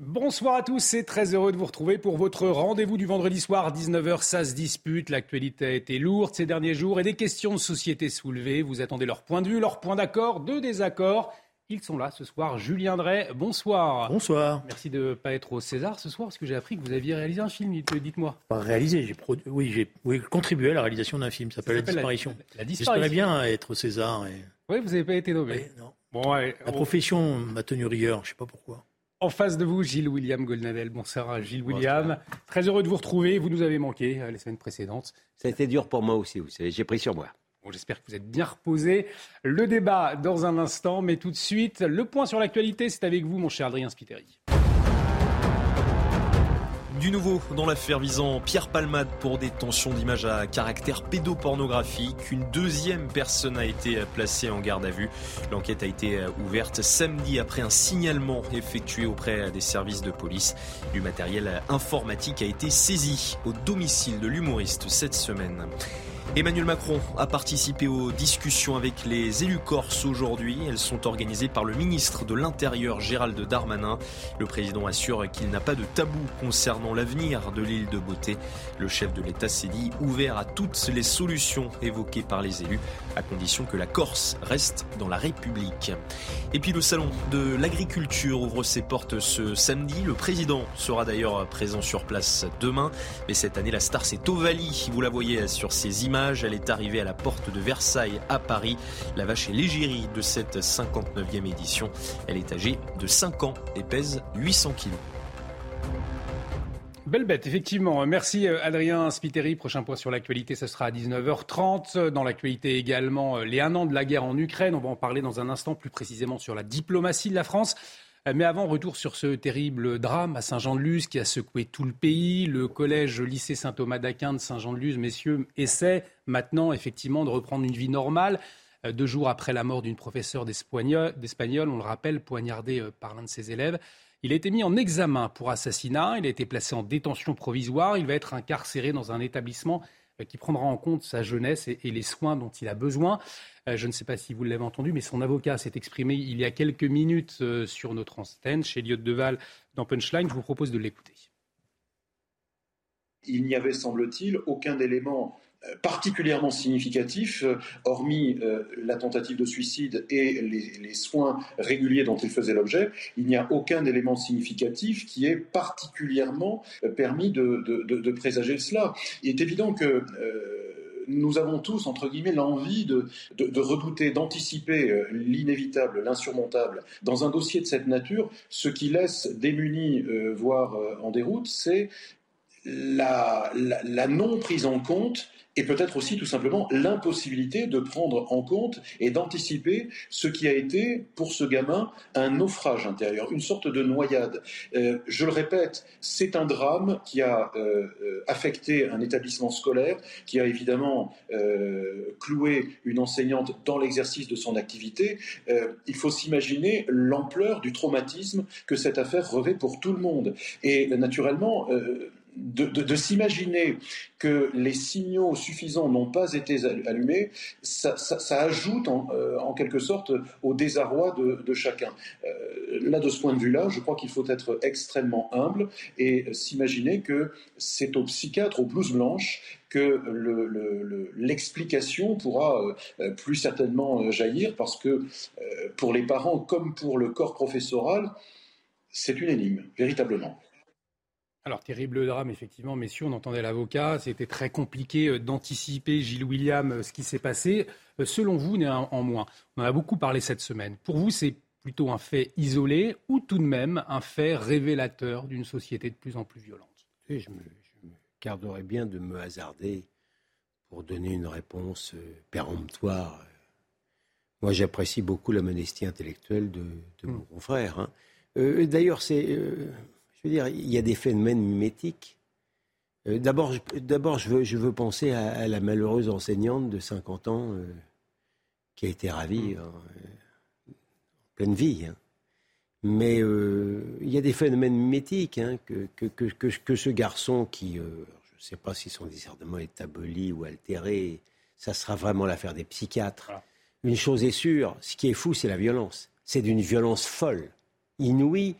Bonsoir à tous et très heureux de vous retrouver pour votre rendez-vous du vendredi soir 19h. Ça se dispute, l'actualité a été lourde ces derniers jours et des questions de société soulevées. Vous attendez leur point de vue, leur point d'accord, de désaccord. Ils sont là ce soir. Julien Drey, bonsoir. Bonsoir. Merci de ne pas être au César ce soir parce que j'ai appris que vous aviez réalisé un film, dites-moi. Pas réalisé, j'ai oui, j'ai oui, contribué à la réalisation d'un film, ça s'appelle La Disparition. La, Disparition. J'espérais bien être au César. Et... Oui, vous n'avez pas été nommé. non. Bon, ouais, La profession m'a tenu rigueur, je ne sais pas pourquoi. En face de vous, Gilles William Goldnadel. Bonsoir, Gilles William. Très heureux de vous retrouver. Vous nous avez manqué euh, les semaines précédentes. Ça a été dur pour moi aussi, vous savez. J'ai pris sur moi. Bon, J'espère que vous êtes bien reposé. Le débat dans un instant, mais tout de suite, le point sur l'actualité, c'est avec vous, mon cher Adrien Spiteri. Du nouveau dans l'affaire visant Pierre Palmade pour des tensions d'images à caractère pédopornographique. Une deuxième personne a été placée en garde à vue. L'enquête a été ouverte samedi après un signalement effectué auprès des services de police. Du matériel informatique a été saisi au domicile de l'humoriste cette semaine. Emmanuel Macron a participé aux discussions avec les élus corses aujourd'hui. Elles sont organisées par le ministre de l'Intérieur Gérald Darmanin. Le président assure qu'il n'a pas de tabou concernant l'avenir de l'île de Beauté. Le chef de l'État s'est dit ouvert à toutes les solutions évoquées par les élus, à condition que la Corse reste dans la République. Et puis le salon de l'agriculture ouvre ses portes ce samedi. Le président sera d'ailleurs présent sur place demain. Mais cette année, la star c'est Ovalie. Vous la voyez sur ces images. Elle est arrivée à la porte de Versailles à Paris. La vache est l'égérie de cette 59e édition. Elle est âgée de 5 ans et pèse 800 kilos. Belle bête, effectivement. Merci euh, Adrien Spiteri. Prochain point sur l'actualité, ce sera à 19h30. Dans l'actualité également, euh, les un an de la guerre en Ukraine. On va en parler dans un instant plus précisément sur la diplomatie de la France. Euh, mais avant, retour sur ce terrible drame à Saint-Jean-de-Luz qui a secoué tout le pays. Le collège lycée Saint-Thomas d'Aquin de Saint-Jean-de-Luz, messieurs, essaie maintenant effectivement de reprendre une vie normale. Euh, deux jours après la mort d'une professeure d'espagnol, on le rappelle, poignardée euh, par l'un de ses élèves. Il a été mis en examen pour assassinat, il a été placé en détention provisoire, il va être incarcéré dans un établissement qui prendra en compte sa jeunesse et, les soins dont il a besoin. Euh, je ne sais pas si vous l'avez entendu, mais son avocat s'est exprimé il y a quelques minutes euh, sur notre antenne chez Elliot Deval dans Punchline. Je vous propose de l'écouter. Il n'y avait, semble-t-il, aucun élément euh, particulièrement significatif, hormis la tentative de suicide et les, soins réguliers dont il faisait l'objet, il n'y a aucun élément significatif qui ait particulièrement permis de, présager cela. Il est évident que nous avons tous, entre guillemets, l'envie de, redouter, d'anticiper euh, l'inévitable, l'insurmontable. Dans un dossier de cette nature, ce qui laisse démunis, euh, voire euh, en déroute, c'est la, non prise en compte et peut-être aussi tout simplement l'impossibilité de prendre en compte et d'anticiper ce qui a été pour ce gamin un naufrage intérieur, une sorte de noyade. Euh, je le répète, c'est un drame qui a euh, euh, affecté un établissement scolaire, qui a évidemment cloué une enseignante dans l'exercice de son activité. il faut s'imaginer l'ampleur du traumatisme que cette affaire revêt pour tout le monde. Et naturellement, de, s'imaginer que les signaux suffisants n'ont pas été allumés, ça, ajoute euh, en, quelque sorte au désarroi de, chacun. Euh, là, de ce point de vue-là, je crois qu'il faut être extrêmement humble et s'imaginer que c'est au psychiatre, aux blouses blanches, que l'explication pourra euh, plus certainement jaillir, parce que pour les parents comme pour le corps professoral, c'est une énigme, véritablement. Alors, terrible drame, effectivement, messieurs, on entendait l'avocat, c'était très compliqué euh, d'anticiper, Gilles William, euh, ce qui s'est passé. Euh, selon vous, néanmoins, on en a beaucoup parlé cette semaine. Pour vous, c'est plutôt un fait isolé ou tout de même un fait révélateur d'une société de plus en plus violente? Je me, je me garderais bien de me hasarder pour donner une réponse péremptoire. Moi, j'apprécie beaucoup la modestie intellectuelle de, mon hmm. confrère. Hein. D'ailleurs, c'est je veux dire, il y a des phénomènes mimétiques. Euh, d'abord, d'abord je, veux, je veux penser à, la malheureuse enseignante de 50 ans euh, qui a été ravie mm. en, pleine vie. Hein. Mais il y a des phénomènes mimétiques hein, que, que, que, que, ce garçon qui, je ne sais pas si son discernement est aboli ou altéré, ça sera vraiment l'affaire des psychiatres. Une chose est sûre, ce qui est fou, c'est la violence. C'est d'une violence folle, inouïe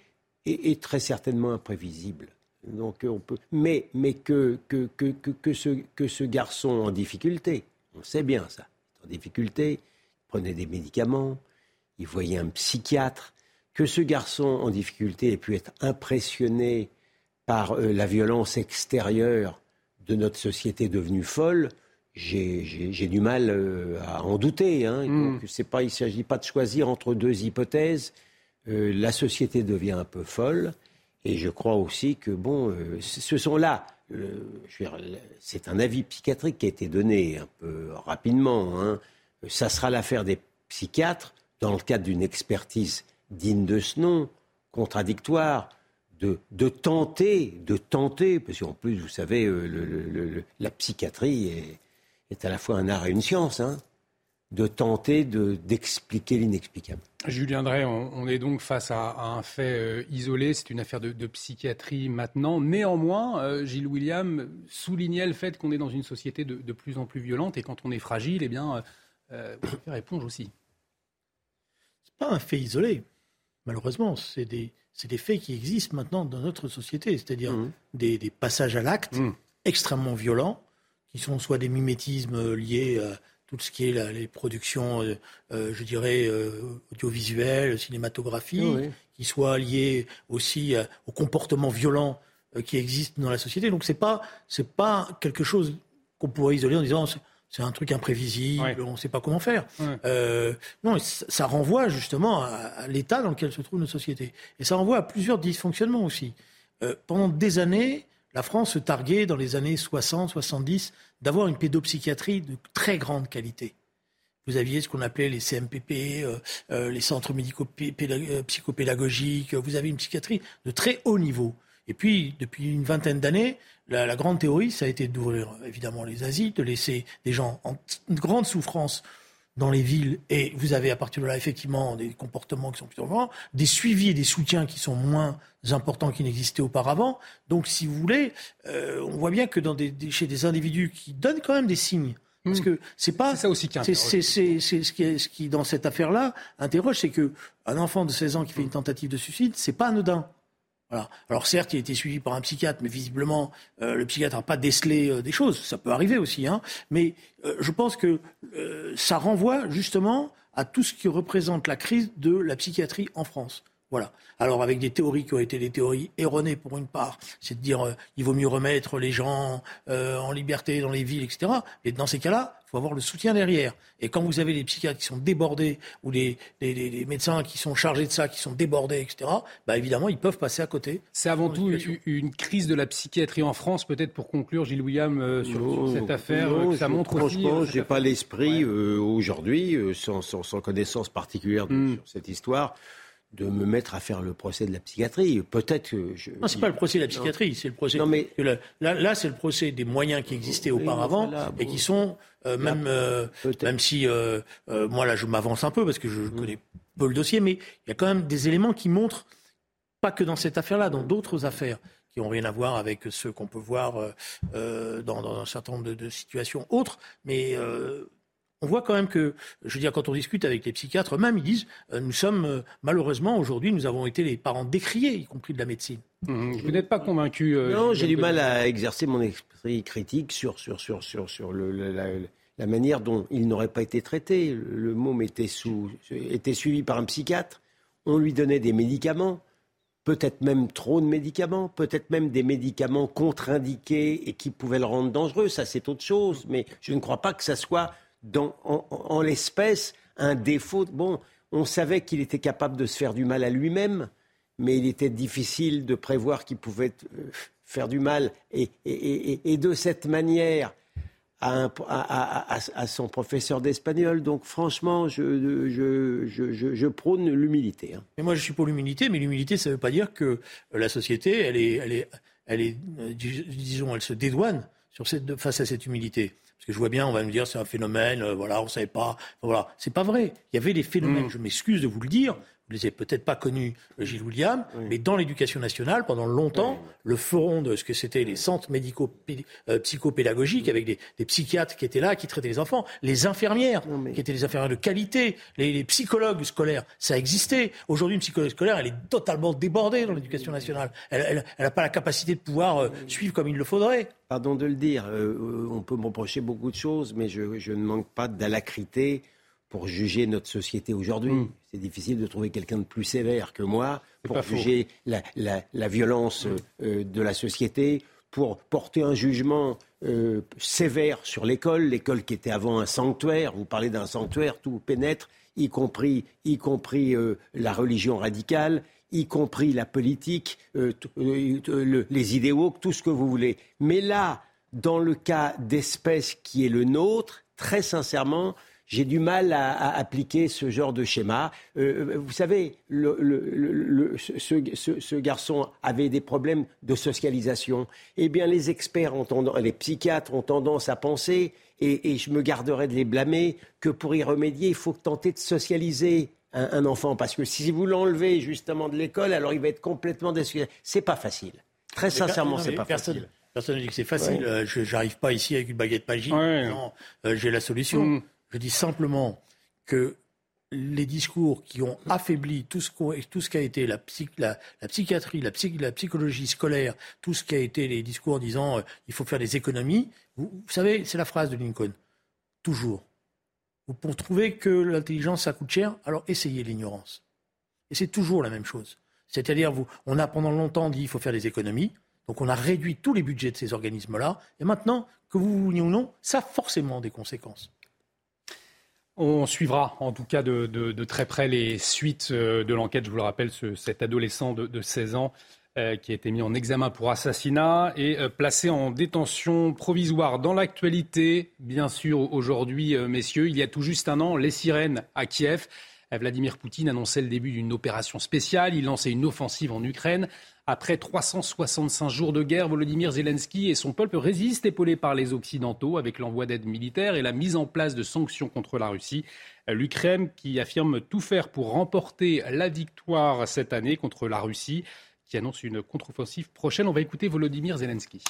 et, très certainement imprévisible. Donc on peut, mais mais que que, que, que, ce, que ce garçon en difficulté, on sait bien ça, en difficulté, il prenait des médicaments, il voyait un psychiatre, que ce garçon en difficulté ait pu être impressionné par euh, la violence extérieure de notre société devenue folle, j'ai du mal euh, à en douter. Hein. Hmm. pas, il ne s'agit pas de choisir entre deux hypothèses. Euh, la société devient un peu folle. Et je crois aussi que, bon, euh, ce sont là. c'est un avis psychiatrique qui a été donné un peu rapidement. Hein. Ça sera l'affaire des psychiatres, dans le cadre d'une expertise digne de ce nom, contradictoire, de, de, tenter, de tenter, parce qu'en plus, vous savez, la psychiatrie est est à la fois un art et une science, hein, de tenter d'expliquer l'inexplicable. Julien Drey, on, est donc face à, un fait euh, isolé, c'est une affaire de, psychiatrie maintenant. Néanmoins, euh, Gilles William soulignait le fait qu'on est dans une société de, plus en plus violente et quand on est fragile, eh bien, euh, on peut faire éponge aussi. C'est pas un fait isolé, malheureusement. C'est des, des, faits qui existent maintenant dans notre société, c'est-à-dire mmh. des, des, passages à l'acte mmh. extrêmement violents qui sont soit des mimétismes liés à tout ce qui est les productions, euh, euh, je dirais, euh, audiovisuelles, cinématographiques, qui soient liés aussi au comportement violent qui existe dans la société. Donc c'est pas c'est pas quelque chose qu'on pourrait isoler en disant c'est un truc imprévisible, on ne sait pas comment faire. non, ça renvoie justement à, l'état dans lequel se trouve notre société. Et ça renvoie à plusieurs dysfonctionnements aussi. pendant des années, la France se targuait dans les années 60-70 d'avoir une pédopsychiatrie de très grande qualité. Vous aviez ce qu'on appelait les CMPP, euh, euh, les centres médico-psychopédagogiques, vous avez une psychiatrie de très haut niveau. Et puis, depuis une vingtaine d'années, la, la, grande théorie, ça a été d'ouvrir évidemment les asiles, de laisser des gens en grande souffrance dans les villes, et vous avez à partir de là effectivement des comportements qui sont plus importants, des suivis et des soutiens qui sont moins importants qu'ils n'existaient auparavant. Donc, si vous voulez, euh, on voit bien que dans des, chez des individus qui donnent quand même des signes, parce hmm. que c'est pas. C'est ça aussi qui C'est ce qui, ce qui, dans cette affaire-là, interroge, c'est que un enfant de 16 ans qui fait une tentative de suicide, c'est pas anodin. Alors certes, il a été suivi par un psychiatre, mais visiblement, euh, le psychiatre n'a pas décelé euh, des choses. Ça peut arriver aussi. Hein. Mais euh, je pense que ça renvoie justement à tout ce qui représente la crise de la psychiatrie en France. Voilà. Alors avec des théories qui ont été des théories erronées pour une part, c'est de dire il vaut mieux remettre les gens en liberté dans les villes, etc. Et dans ces cas-là, il faut avoir le soutien derrière. Et quand vous avez des psychiatres qui sont débordés ou des, médecins qui sont chargés de ça, qui sont débordés, etc., bah évidemment, ils peuvent passer à côté. C'est avant tout une, crise de la psychiatrie en France, peut-être pour conclure, Gilles William, euh, sur, cette affaire. Euh, ça montre franchement, aussi. Euh, j'ai pas l'esprit aujourd'hui, sans, connaissance particulière hmm. sur cette histoire de me mettre à faire le procès de la psychiatrie. Peut-être que je... Non, c'est pas le procès de la psychiatrie, c'est le procès. Non, mais... là, là c'est le procès des moyens qui existaient auparavant et qui sont euh, même euh, même si euh, moi là je m'avance un peu parce que je, mm. connais peu le dossier, mais il y a quand même des éléments qui montrent pas que dans cette affaire-là, dans d'autres affaires qui n'ont rien à voir avec ceux qu'on peut voir dans, un certain nombre de, de situations autres, mais on voit quand même que, je veux dire, quand on discute avec les psychiatres eux-mêmes, ils disent euh, nous sommes, euh, malheureusement, aujourd'hui, nous avons été les parents décriés, y compris de la médecine. Mmh, vous n'êtes pas convaincu euh, Non, j'ai du mal à exercer mon esprit critique sur, sur, sur, sur, sur le, la, manière dont il n'aurait pas été traité. Le môme était, sous, était suivi par un psychiatre, on lui donnait des médicaments peut-être même trop de médicaments, peut-être même des médicaments contre-indiqués et qui pouvaient le rendre dangereux, ça c'est autre chose, mais je ne crois pas que ça soit dans, en, l'espèce un défaut. Bon, on savait qu'il était capable de se faire du mal à lui-même, mais il était difficile de prévoir qu'il pouvait euh, faire du mal. Et, de cette manière, à, son professeur d'espagnol. Donc franchement, je, prône l'humilité. Hein. Mais moi, je suis pour l'humilité, mais l'humilité, ça ne veut pas dire que la société, elle est, euh, disons, elle se dédouane face à cette humilité. Je vois bien, on va me dire c'est un phénomène, euh, voilà, on savait pas. Voilà, c'est pas vrai. Il y avait des phénomènes. Mm. Je m'excuse de vous le dire. Vous les avez peut-être pas connus, euh, Gilles William, mais dans l'éducation nationale, pendant longtemps, le forum de ce que c'était les centres médicaux euh, avec des, psychiatres qui étaient là, qui traitaient les enfants, les infirmières, qui étaient des infirmières de qualité, les, psychologues scolaires, ça existait. Aujourd'hui, une psychologue scolaire, elle est totalement débordée dans l'éducation nationale. Elle n'a pas la capacité de pouvoir euh, suivre comme il le faudrait. Pardon de le dire, on peut me reprocher beaucoup de choses, mais je, je ne manque pas d'alacrité pour juger notre société aujourd'hui. Hmm. C'est difficile de trouver quelqu'un de plus sévère que moi pour juger la, violence hmm. euh, de la société, pour porter un jugement euh, sévère sur l'école, l'école qui était avant un sanctuaire. Vous parlez d'un sanctuaire, tout pénètre, y compris, y compris euh, la religion radicale, y compris la politique, les idéaux, tout ce que vous voulez. Mais là, dans le cas d'espèce qui est le nôtre, très sincèrement, j'ai du mal à, appliquer ce genre de schéma. Euh, vous savez, ce, garçon avait des problèmes de socialisation. Eh bien, les experts, les psychiatres ont tendance à penser, et, je me garderai de les blâmer, que pour y remédier, il faut tenter de socialiser un, enfant. Parce que si vous l'enlevez justement de l'école, alors il va être complètement Ce C'est pas facile. Très sincèrement, c'est pas facile. Personne ne dit que c'est facile. Euh, je n'arrive pas ici avec une baguette magique. Non, euh, j'ai la solution. Mm. Je dis simplement que les discours qui ont affaibli tout ce, qu'a été la, psychiatrie, la, psychologie scolaire, tout ce qui a été les discours disant euh, il faut faire des économies, vous, savez, c'est la phrase de Lincoln. Toujours. Pour trouver que l'intelligence, ça coûte cher, alors essayez l'ignorance. Et c'est toujours la même chose. C'est-à-dire, on a pendant longtemps dit il faut faire des économies, donc on a réduit tous les budgets de ces organismes-là, et maintenant, que vous vouliez ou non, ça a forcément des conséquences. On suivra en tout cas de, très près les suites euh, de l'enquête. Je vous le rappelle, cet adolescent de, 16 ans euh, qui a été mis en examen pour assassinat et euh, placé en détention provisoire. Dans l'actualité, bien sûr, aujourd'hui, messieurs, il y a tout juste un an, les sirènes à Kiev. Vladimir Poutine annonçait le début d'une opération spéciale. Il lançait une offensive en Ukraine. Après 365 jours de guerre, Volodymyr Zelensky et son peuple résistent, épaulés par les Occidentaux, avec l'envoi d'aide militaire et la mise en place de sanctions contre la Russie. L'Ukraine qui affirme tout faire pour remporter la victoire cette année contre la Russie, qui annonce une contre-offensive prochaine. On va écouter Volodymyr Zelensky.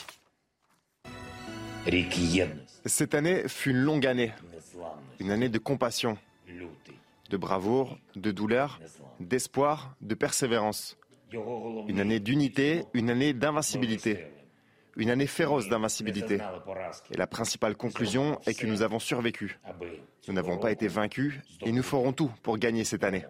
Cette année fut une longue année, une année de compassion, de bravoure, de douleur, d'espoir, de persévérance. Une année d'unité, une année d'invincibilité. Une année féroce d'invincibilité. Et la principale conclusion est que nous avons survécu. Nous n'avons pas été vaincus et nous ferons tout pour gagner cette année.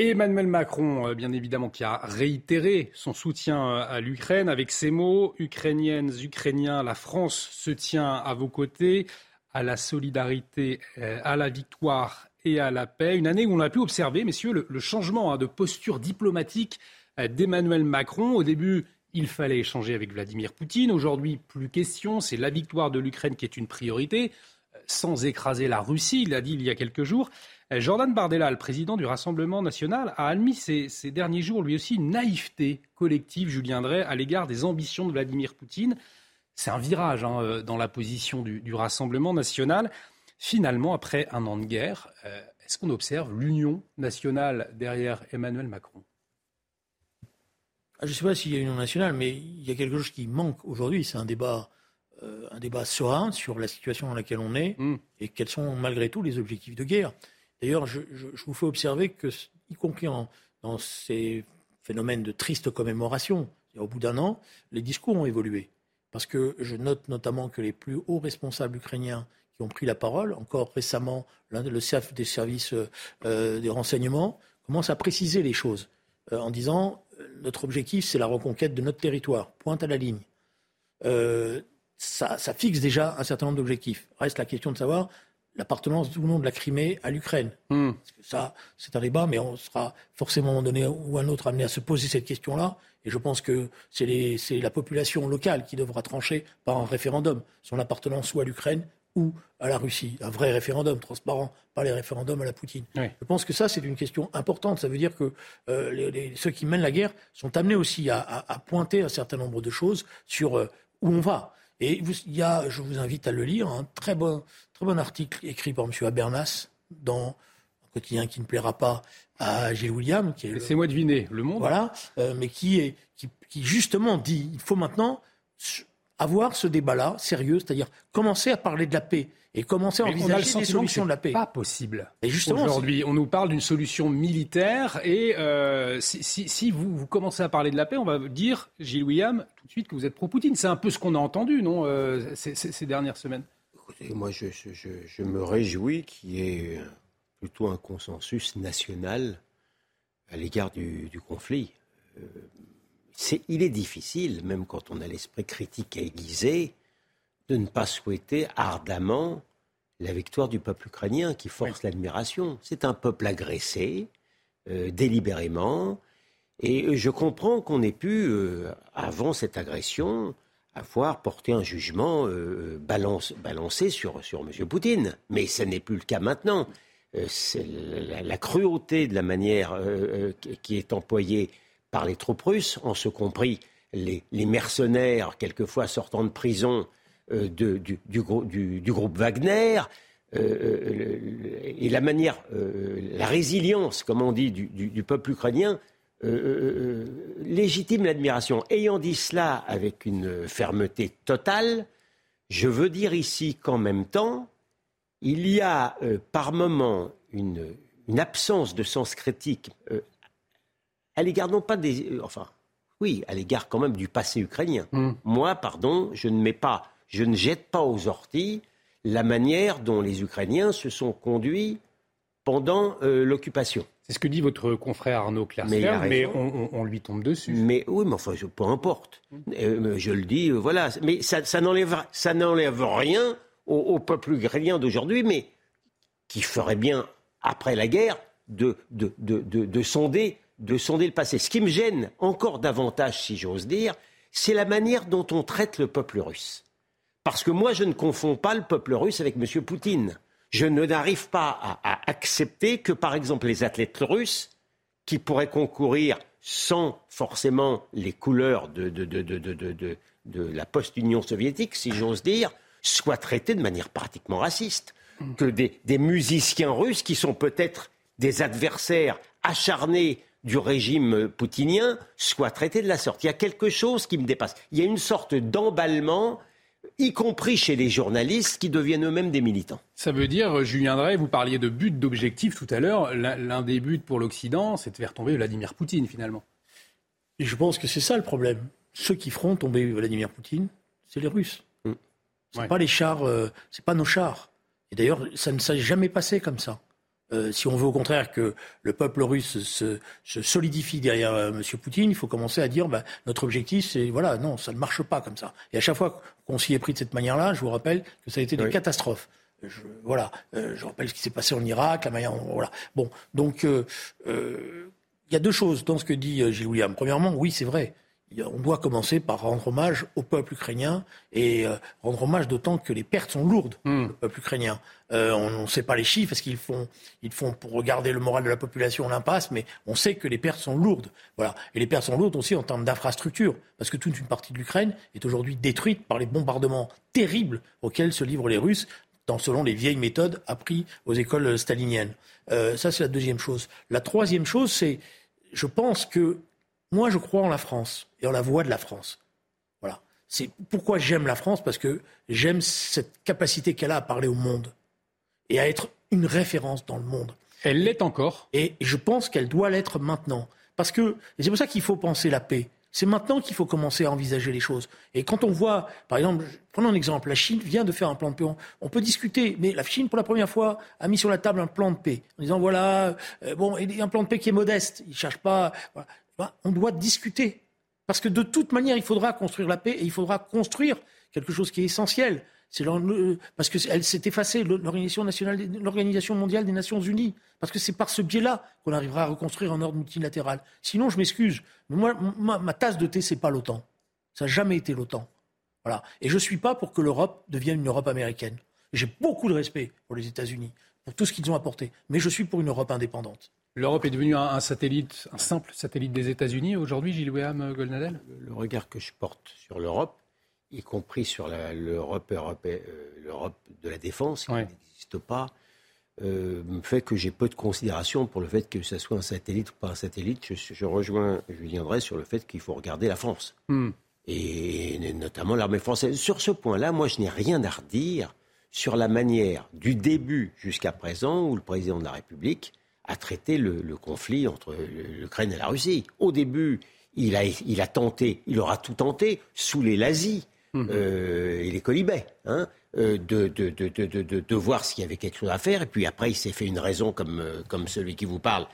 Emmanuel Macron, euh, bien évidemment, qui a réitéré son soutien euh, à l'Ukraine avec ces mots Ukrainiennes, Ukrainiens, la France se tient à vos côtés à la solidarité, euh, à la victoire à la paix. Une année où on a pu observer, messieurs, le, changement hein, de posture diplomatique euh, d'Emmanuel Macron. Au début, il fallait échanger avec Vladimir Poutine. Aujourd'hui, plus question. C'est la victoire de l'Ukraine qui est une priorité, euh, sans écraser la Russie, il l'a dit il y a quelques jours. Jordan Bardella, le président du Rassemblement national, a admis ces, derniers jours, lui aussi, une naïveté collective, Julien Drey, à l'égard des ambitions de Vladimir Poutine c'est un virage hein, euh, dans la position du, Rassemblement national. Finalement, après un an de guerre, euh, est-ce qu'on observe l'union nationale derrière Emmanuel Macron? Ah, Je ne sais pas s'il y a une union nationale, mais il y a quelque chose qui manque aujourd'hui. C'est un débat, euh, un débat serein sur la situation dans laquelle on est hmm. et quels sont malgré tout les objectifs de guerre. D'ailleurs, je, vous fais observer que, y compris dans ces phénomènes de triste commémoration, au bout d'un an, les discours ont évolué. Parce que je note notamment que les plus hauts responsables ukrainiens qui ont pris la parole, encore récemment, le chef des services euh, des renseignements, commence à préciser les choses euh, en disant euh, notre objectif, c'est la reconquête de notre territoire, pointe à la ligne. Ça, fixe déjà un certain nombre d'objectifs. Reste la question de savoir l'appartenance ou non de la Crimée à l'Ukraine. Hmm. Ça, c'est un débat, mais on sera forcément à un moment donné ou un autre amené à se poser cette question-là. Et je pense que c'est la population locale qui devra trancher par un référendum son appartenance soit à l'Ukraine ou à la Russie. Un vrai référendum transparent, pas les référendums à la Poutine. Je pense que ça, c'est une question importante. Ça veut dire que euh, ceux qui mènent la guerre sont amenés aussi à, pointer un certain nombre de choses sur euh, où on va. Et il y a, je vous invite à le lire, un très bon, très bon article écrit par M. Habermas dans quotidien qui ne plaira pas à Gilles William. Laissez-moi deviner, Le Monde. Voilà, euh, mais qui, est, qui, qui, justement dit il faut maintenant avoir ce débat-là sérieux, c'est-à-dire commencer à parler de la paix et commencer à envisager des solutions de la paix. Pas possible. Et justement, aujourd'hui, on nous parle d'une solution militaire et euh, si, si, si vous, vous, commencez à parler de la paix, on va dire, Gilles William, tout de suite que vous êtes pro-Poutine. C'est un peu ce qu'on a entendu, non, euh, ces, ces, dernières semaines? Écoutez, moi, je, je, je me réjouis qu'il y ait plutôt un consensus national à l'égard du, du, conflit. Euh, il est difficile, même quand on a l'esprit critique aiguisé, de ne pas souhaiter ardemment la victoire du peuple ukrainien qui force l'admiration. C'est un peuple agressé, euh, délibérément, et je comprends qu'on ait pu, euh, avant cette agression, avoir porté un jugement euh, balance, balancé sur, sur M. Poutine. Mais ce n'est plus le cas maintenant. La, la, cruauté de la manière qui est employée par les troupes russes, en ce compris les, mercenaires, quelquefois sortant de prison euh, du, groupe Wagner, euh, euh, et la manière, la résilience, comme on dit, du, peuple ukrainien, légitime l'admiration. Ayant dit cela avec une fermeté totale, je veux dire ici qu'en même temps, il y a par moments une, absence de sens critique à l'égard non pas des. Euh, enfin, oui, à l'égard quand même du passé ukrainien. Hmm. Moi, pardon, je ne mets pas, je ne jette pas aux orties la manière dont les Ukrainiens se sont conduits pendant euh, l'occupation. C'est ce que dit votre confrère Arnaud Clersfer, mais, on, lui tombe dessus. Mais oui, mais enfin, peu importe. Euh, je le dis, voilà. Mais ça, ça n'enlève rien au, au, peuple ukrainien d'aujourd'hui, mais qui ferait bien, après la guerre, de, de, de, de sonder de sonder le passé. Ce qui me gêne encore davantage, si j'ose dire, c'est la manière dont on traite le peuple russe. Parce que moi, je ne confonds pas le peuple russe avec M. Poutine. Je n'arrive pas à, accepter que, par exemple, les athlètes russes, qui pourraient concourir sans forcément les couleurs de, la post-Union soviétique, si j'ose dire, soient traités de manière pratiquement raciste. Que des musiciens russes, qui sont peut-être des adversaires acharnés du régime poutinien soit traité de la sorte. Il y a quelque chose qui me dépasse. Il y a une sorte d'emballement y compris chez les journalistes qui deviennent eux-mêmes des militants. Ça veut dire, Julien Drey, vous parliez de but, d'objectif tout à l'heure. L'un des buts pour l'Occident, c'est de faire tomber Vladimir Poutine, finalement. Et je pense que c'est ça le problème. Ceux qui feront tomber Vladimir Poutine, c'est les Russes. Mm. Ce pas les chars, euh, c'est pas nos chars. Et d'ailleurs, ça ne s'est jamais passé comme ça. Euh, si on veut au contraire que le peuple russe se, solidifie derrière euh, M. Poutine, il faut commencer à dire bah, notre objectif, c'est voilà, non, ça ne marche pas comme ça. Et à chaque fois qu'on s'y est pris de cette manière-là, je vous rappelle que ça a été des catastrophes. Je, voilà, euh, je rappelle ce qui s'est passé en Irak, la manière, voilà. Bon, donc il y a deux choses dans ce que dit Gilles William. Premièrement, oui, c'est vrai on doit commencer par rendre hommage au peuple ukrainien et euh, rendre hommage d'autant que les pertes sont lourdes, hmm. le peuple ukrainien. Euh, on ne sait pas les chiffres parce qu'ils font, ils font pour regarder le moral de la population l'impasse, mais on sait que les pertes sont lourdes. Voilà. Et les pertes sont lourdes aussi en termes d'infrastructures, parce que toute une partie de l'Ukraine est aujourd'hui détruite par les bombardements terribles auxquels se livrent les Russes, dans, selon les vieilles méthodes apprises aux écoles staliniennes. Euh, ça, c'est la deuxième chose. La troisième chose, c'est, je pense que moi, je crois en la France et en la voix de la France. Voilà. C'est pourquoi j'aime la France, parce que j'aime cette capacité qu'elle a à parler au monde et à être une référence dans le monde. Elle l'est encore. Et je pense qu'elle doit l'être maintenant. Parce que, c'est pour ça qu'il faut penser la paix. C'est maintenant qu'il faut commencer à envisager les choses. Et quand on voit, par exemple, prenons un exemple, la Chine vient de faire un plan de paix. On peut discuter, mais la Chine, pour la première fois, a mis sur la table un plan de paix, en disant voilà, euh, bon, un plan de paix qui est modeste. Il ne cherche pas. Ben, on doit discuter. Parce que de toute manière, il faudra construire la paix et il faudra construire quelque chose qui est essentiel. Parce qu'elle s'est effacée, l'Organisation mondiale des Nations Unies. Parce que c'est par ce biais-là qu'on arrivera à reconstruire un ordre multilatéral. Sinon, je m'excuse, mais moi, ma, tasse de thé, c'est pas l'OTAN. Ça n'a jamais été l'OTAN. Voilà. Et je ne suis pas pour que l'Europe devienne une Europe américaine. J'ai beaucoup de respect pour les États-Unis, pour tout ce qu'ils ont apporté. Mais je suis pour une Europe indépendante. L'Europe est devenue un, satellite, un simple satellite des États-Unis aujourd'hui, Gilles William Goldnadel le, regard que je porte sur l'Europe, y compris sur l'Europe euh, l'Europe de la défense, qui n'existe pas, fait que j'ai peu de considération pour le fait que ce soit un satellite ou pas un satellite. Je, rejoins Julien sur le fait qu'il faut regarder la France. Hmm. Et notamment l'armée française. Sur ce point-là, moi, je n'ai rien à redire sur la manière du début jusqu'à présent où le président de la République a traité le, conflit entre l'Ukraine et la Russie. Au début, il a, il a tenté, il aura tout tenté sous les lazis mhm. euh, et les colibets, hein, euh, de, de, de, de, voir s'il y avait quelque chose à faire. Et puis après, il s'est fait une raison comme, euh, comme celui qui vous parle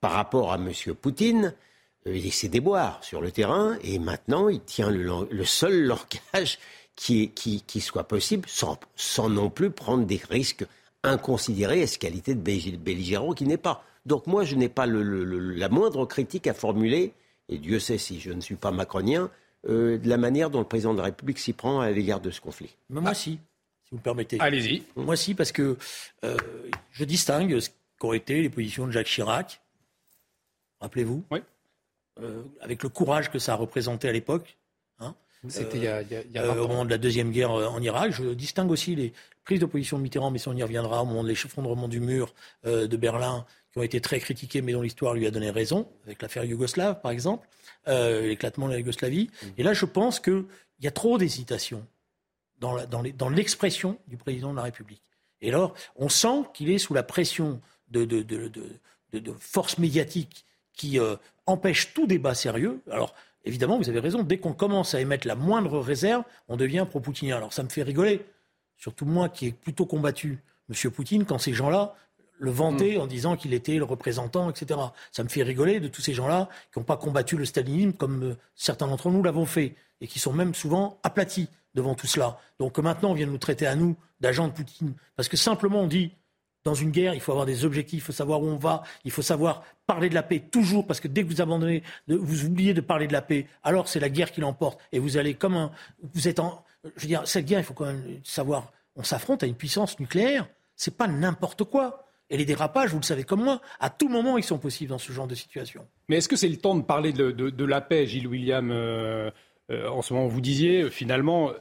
par rapport à M. Poutine. il s'est déboire sur le terrain et maintenant il tient le, le seul langage qui, qui, qui soit possible sans, sans, non plus prendre des risques inconsidérés et qualité de belligérant qui n'est pas. Donc moi, je n'ai pas le, la moindre critique à formuler, et Dieu sait si je ne suis pas macronien, euh, de la manière dont le président de la République s'y prend à l'égard de ce conflit. moi, ah. si, si vous me permettez. Allez-y. Moi, si, parce que euh, je distingue ce qu'ont été les positions de Jacques Chirac, rappelez-vous, oui. Euh, avec le courage que ça a représenté à l'époque, c'était il y a, il y a au moment de la deuxième guerre euh, en Irak. Je distingue aussi les prises de position de Mitterrand, mais ça on y reviendra au moment de l'effondrement du mur euh, de Berlin, qui ont été très critiquées, mais dont l'histoire lui a donné raison, avec l'affaire yougoslave par exemple, euh, l'éclatement de la Yougoslavie. Mmh. Et là, je pense qu'il y a trop d'hésitation dans, dans l'expression du président de la République. Et alors, on sent qu'il est sous la pression de, de, de, de forces médiatiques qui euh, empêchent tout débat sérieux. Alors, évidemment, vous avez raison, dès qu'on commence à émettre la moindre réserve, on devient pro-poutinien. Alors ça me fait rigoler, surtout moi qui ai plutôt combattu M. Poutine, quand ces gens-là le vantaient en disant qu'il était le représentant, etc. Ça me fait rigoler de tous ces gens-là qui n'ont pas combattu le stalinisme comme euh, certains d'entre nous l'avons fait, et qui sont même souvent aplatis devant tout cela. Donc maintenant, on vient de nous traiter à nous d'agents de Poutine, parce que simplement on dit dans une guerre, il faut avoir des objectifs, il faut savoir où on va, il faut savoir parler de la paix toujours, parce que dès que vous abandonnez, vous oubliez de parler de la paix, alors c'est la guerre qui l'emporte, et vous allez comme un, je veux dire, cette guerre, il faut quand même savoir, on s'affronte à une puissance nucléaire, c'est pas n'importe quoi. Et les dérapages, vous le savez comme moi, à tout moment, ils sont possibles dans ce genre de situation. Mais est-ce que c'est le temps de parler de, la paix, Gilles William euh, euh, En ce moment, vous disiez, finalement,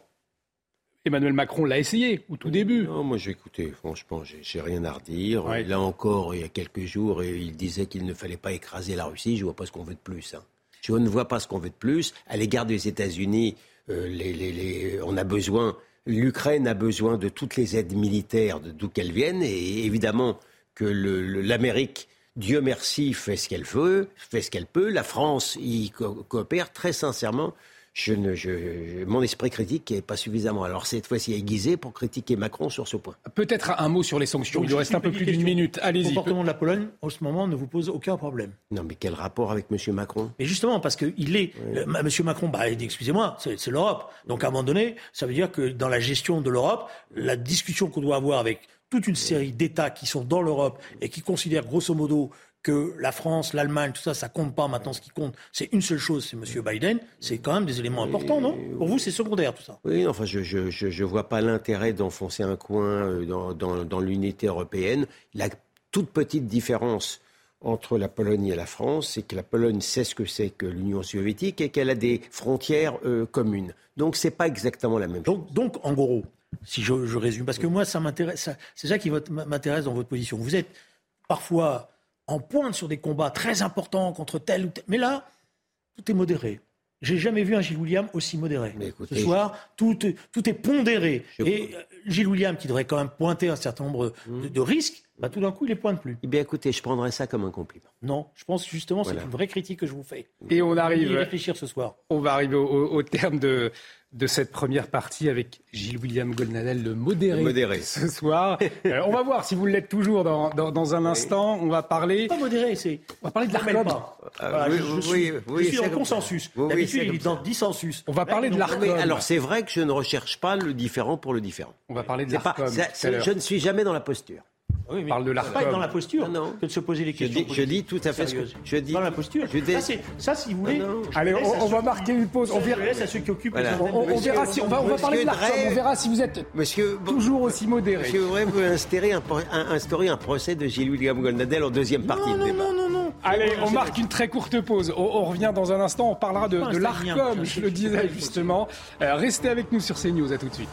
Emmanuel Macron l'a essayé au tout début. Non, moi j'ai écouté, franchement, j'ai rien à redire. Là encore, il y a quelques jours, il disait qu'il ne fallait pas écraser la Russie. Je vois pas ce qu'on veut de plus. Hein. Je ne vois pas ce qu'on veut de plus. À l'égard des États-Unis, euh, on a besoin, l'Ukraine a besoin de toutes les aides militaires, d'où qu'elles viennent, et évidemment que l'Amérique Dieu merci, fait ce qu'elle veut, fait ce qu'elle peut. La France y coopère très sincèrement je ne, je, mon esprit critique n'est pas suffisamment. Alors cette fois-ci aiguisé pour critiquer Macron sur ce point. Peut-être un mot sur les sanctions. Il nous reste un peu plus d'une minute. Allez-y. Le comportement de la Pologne, en ce moment, ne vous pose aucun problème. Non, mais quel rapport avec M. Macron? Mais justement, parce qu'il est. M. Macron, bah, excusez-moi, c'est l'Europe. Donc à un moment donné, ça veut dire que dans la gestion de l'Europe, la discussion qu'on doit avoir avec toute une série d'États qui sont dans l'Europe et qui considèrent grosso modo que la France, l'Allemagne, tout ça, ça compte pas. Maintenant, ce qui compte, c'est une seule chose, c'est M. Biden. C'est quand même des éléments importants, non? Pour vous, c'est secondaire, tout ça. Oui, enfin, je je, je, vois pas l'intérêt d'enfoncer un coin euh, dans, dans, dans l'unité européenne. La toute petite différence entre la Pologne et la France, c'est que la Pologne sait ce que c'est que l'Union soviétique et qu'elle a des frontières euh, communes. Donc, c'est pas exactement la même chose. Donc, donc en gros, si je, je résume, parce que moi, ça m'intéresse, c'est ça qui m'intéresse dans votre position. Vous êtes parfois en pointe sur des combats très importants contre tel ou tel. Mais là, tout est modéré. J'ai jamais vu un Gilles William aussi modéré. Ce soir, tout, tout est pondéré. Et euh, Gilles William, qui devrait quand même pointer un certain nombre de, mmh. risques, bah, tout d'un coup, il les pointe plus. Eh bien, écoutez, je prendrais ça comme un compliment. Non, je pense justement, c'est une vraie critique que je vous fais. Et on arrive. réfléchir ce soir. On va arriver au terme de, de cette première partie avec Gilles William Goldnadel, le modéré, modéré. ce soir. Euh, on va voir si vous l'êtes toujours dans, dans, un instant. On va parler. Pas modéré, c'est. On va parler de l'ARCOM. Euh, oui, je, suis, oui, je suis dans consensus. D'habitude, il est dans dissensus. On va parler de l'ARCOM. Alors, c'est vrai que je ne recherche pas le différent pour le différent. On va parler de l'ARCOM. Je ne suis jamais dans la posture. Oui, parle de l'ARCOM. Pas être dans la posture non, que de se poser les questions. Je dis, tout à fait ce que je dis. Dans la posture. ça, si vous voulez. Allez, on, va marquer une pause. On verra à ceux qui occupent. On, verra si on va, on va parler de l'ARCOM. On verra si vous êtes monsieur, toujours aussi modéré. Monsieur Drey veut instaurer un, instaurer un procès de Gilles William Goldnadel en deuxième partie non, Non, non, non. Allez, on marque une très courte pause. On, revient dans un instant. On parlera de, de l'ARCOM. Je le disais justement. Euh, restez avec nous sur CNews. À tout de suite.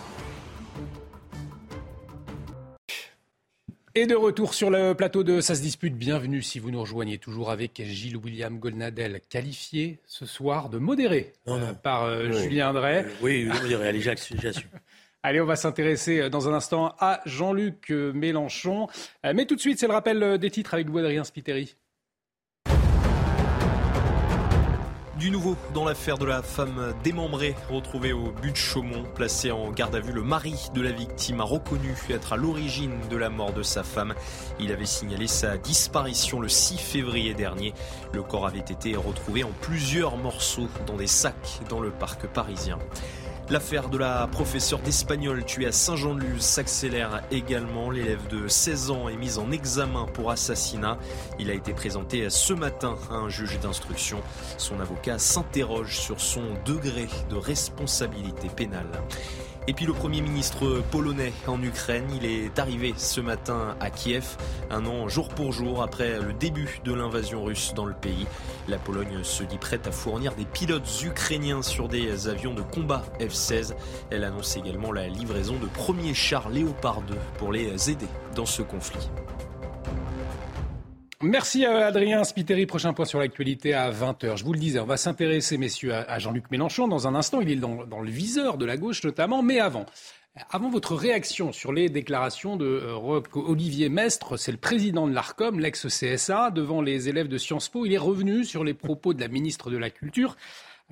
Et de retour sur le plateau de Ça se dispute, bienvenue si vous nous rejoignez toujours avec Gilles William Golnadel, qualifié ce soir de modéré euh, par euh, Julien Drey. Euh, oui, modéré, allez, j'assume. Allez, on va s'intéresser dans un instant à Jean-Luc Mélenchon. Mais tout de suite, c'est le rappel des titres avec vous, Adrien Spiteri. Du nouveau dans l'affaire de la femme démembrée retrouvée au but de Chaumont, placée en garde à vue, le mari de la victime a reconnu être à l'origine de la mort de sa femme. Il avait signalé sa disparition le 6 février dernier. Le corps avait été retrouvé en plusieurs morceaux dans des sacs dans le parc parisien. L'affaire de la professeure d'espagnol tuée à Saint-Jean-de-Luz s'accélère également. L'élève de 16 ans est mise en examen pour assassinat. Il a été présenté ce matin à un juge d'instruction. Son avocat s'interroge sur son degré de responsabilité pénale. Et puis le Premier ministre polonais en Ukraine, il est arrivé ce matin à Kiev, un an jour pour jour après le début de l'invasion russe dans le pays. La Pologne se dit prête à fournir des pilotes ukrainiens sur des avions de combat F-16. Elle annonce également la livraison de premiers chars Léopard 2 pour les aider dans ce conflit. Merci à Adrien Spiteri. Prochain point sur l'actualité à 20h. Je vous le disais, on va s'intéresser, messieurs, à Jean-Luc Mélenchon. Dans un instant, il est dans, le viseur de la gauche notamment. Mais avant, avant votre réaction sur les déclarations de euh, Olivier Mestre, c'est le président de l'ARCOM, l'ex-CSA, devant les élèves de Sciences Po. Il est revenu sur les propos de la ministre de la Culture.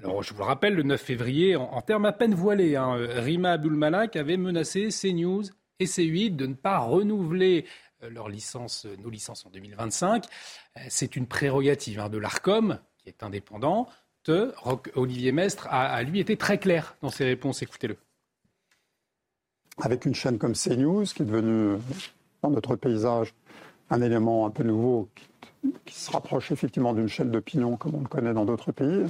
Alors, je vous le rappelle, le 9 février, en, termes à peine voilés, hein, Rima Abdulmalak avait menacé CNews et C8 de ne pas renouveler leur licence, euh, nos licences en 2025. Euh, c'est une prérogative hein, de l'ARCOM, qui est indépendant. Olivier Mestre a, lui été très clair dans ses réponses. Écoutez-le. Avec une chaîne comme CNews, qui est devenue dans notre paysage un élément un peu nouveau qui, se rapproche effectivement d'une chaîne d'opinion comme on le connaît dans d'autres pays,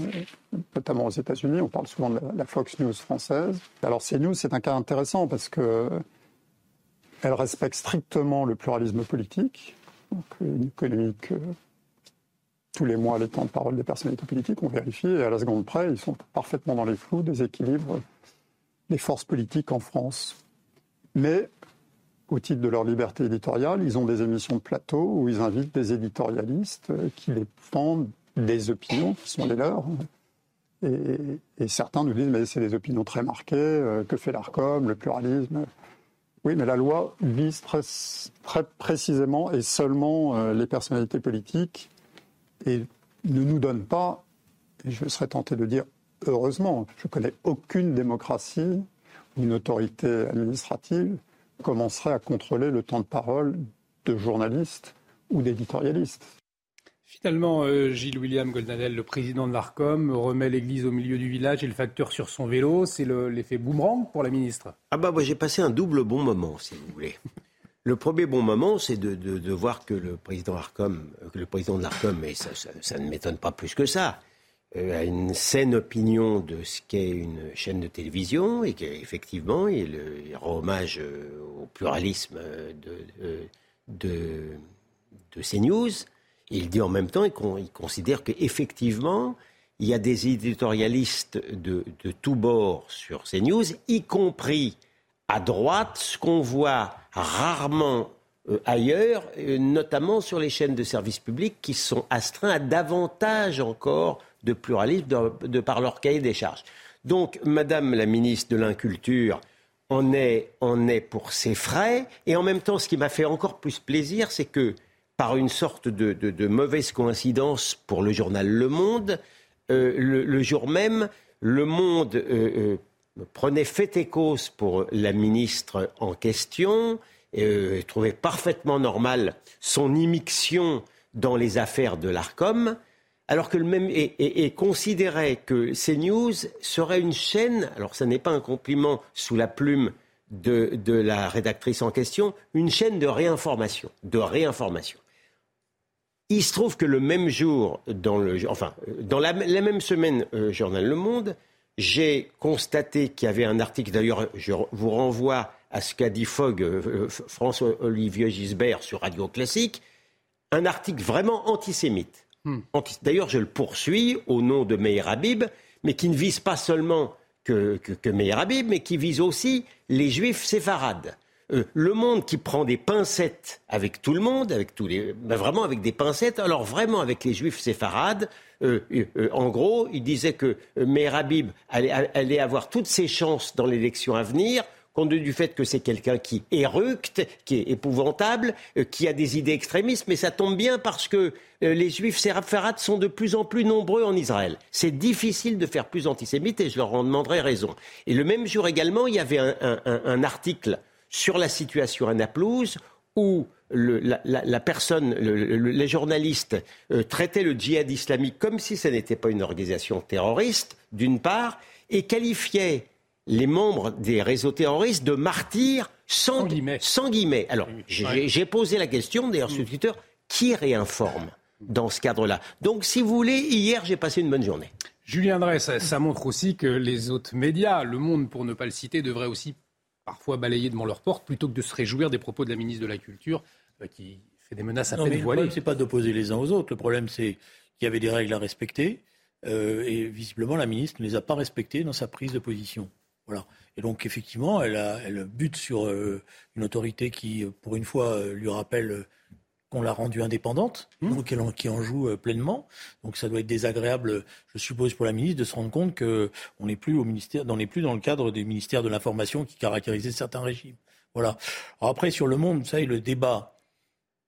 notamment aux États-Unis. On parle souvent de la Fox News française. Alors CNews, c'est un cas intéressant parce que elle respecte strictement le pluralisme politique, donc économique. tous les mois les temps de parole des personnalités politiques, on vérifie, et à la seconde près, ils sont parfaitement dans les flous des équilibres des forces politiques en France. Mais, au titre de leur liberté éditoriale, ils ont des émissions de plateau où ils invitent des éditorialistes qui défendent des opinions qui sont les leurs. Et, et certains nous disent, mais c'est des opinions très marquées, euh, que fait l'ARCOM, le pluralisme? Oui, mais la loi vise très, précisément et seulement euh, les personnalités politiques et ne nous donne pas, et je serais tenté de dire heureusement, je connais aucune démocratie ou une autorité administrative commencerait à contrôler le temps de parole de journalistes ou d'éditorialistes. Finalement, euh, Gilles William Goldnadel, le président de l'ARCOM, remet l'église au milieu du village et le facteur sur son vélo. C'est l'effet boomerang pour la ministre Ah bah moi j'ai passé un double bon moment, si vous voulez. Le premier bon moment, c'est de, voir que le président Arcom, que le président de l'Arcom, et ça, ne m'étonne pas plus que ça, euh, a une saine opinion de ce qu'est une chaîne de télévision et qu'effectivement, il, rend hommage euh, au pluralisme de, de, de CNews il dit en même temps qu'il considère qu'effectivement, il y a des éditorialistes de, tous bords sur ces news, y compris à droite, ce qu'on voit rarement euh, ailleurs, euh, notamment sur les chaînes de services publics qui sont astreints à davantage encore de pluralisme de, par leur cahier des charges. Donc, Madame la ministre de l'Inculture en est, en est pour ses frais, et en même temps, ce qui m'a fait encore plus plaisir, c'est que par une sorte de, mauvaise coïncidence pour le journal Le Monde, euh, le, jour même, Le Monde euh, euh, prenait fait et cause pour la ministre en question, et trouvait parfaitement normal son immixtion dans les affaires de l'ARCOM, alors que le même et, considérait que CNews serait une chaîne, alors ce n'est pas un compliment sous la plume de, de, la rédactrice en question, une chaîne de réinformation, de réinformation. Il se trouve que le même jour, dans le, enfin, dans la, même semaine, euh, Journal Le Monde, j'ai constaté qu'il y avait un article, d'ailleurs, je vous renvoie à ce qu'a dit Fogg, euh, François-Olivier Gisbert sur Radio Classique, un article vraiment antisémite. Hmm. D'ailleurs, je le poursuis au nom de Meir Habib, mais qui ne vise pas seulement que, que, Meir Habib, mais qui vise aussi les juifs séfarades. Euh, le monde qui prend des pincettes avec tout le monde, avec tous les, ben vraiment avec des pincettes, alors vraiment avec les juifs séfarades, euh, euh, en gros, il disait que Meir Habib allait, avoir toutes ses chances dans l'élection à venir, compte du fait que c'est quelqu'un qui éructe, qui est épouvantable, qui a des idées extrémistes, mais ça tombe bien parce que les juifs séfarades sont de plus en plus nombreux en Israël. C'est difficile de faire plus antisémite et je leur en demanderai raison. Et le même jour également, il y avait un article sur la situation à Naplouse où la, personne, les journalistes euh, traitaient le djihad islamique comme si ce n'était pas une organisation terroriste, d'une part, et qualifiaient les membres des réseaux terroristes de martyrs sans, guillemets. Alors, j'ai posé la question, d'ailleurs, sur Twitter, qui réinforme dans ce cadre-là? Donc, si vous voulez, hier, j'ai passé une bonne journée. Julien Drey, ça, montre aussi que les autres médias, Le Monde pour ne pas le citer, devraient aussi parfois balayer devant leur porte plutôt que de se réjouir des propos de la ministre de la Culture euh, qui fait des menaces à non, peine voilées. Le problème, c'est pas d'opposer les uns aux autres. Le problème, c'est qu'il y avait des règles à respecter euh, et visiblement, la ministre ne les a pas respectées dans sa prise de position. Voilà. Et donc, effectivement, elle, a, elle bute sur euh, une autorité qui, pour une fois, lui rappelle qu'on l'a rendue indépendante, mmh. donc qui en joue euh, pleinement. Donc ça doit être désagréable, je suppose, pour la ministre de se rendre compte qu'on n'est plus au ministère, on n'est plus dans le cadre des ministères de l'information qui caractérisait certains régimes. Voilà. après, sur le monde, vous savez, le débat,